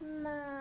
Mama.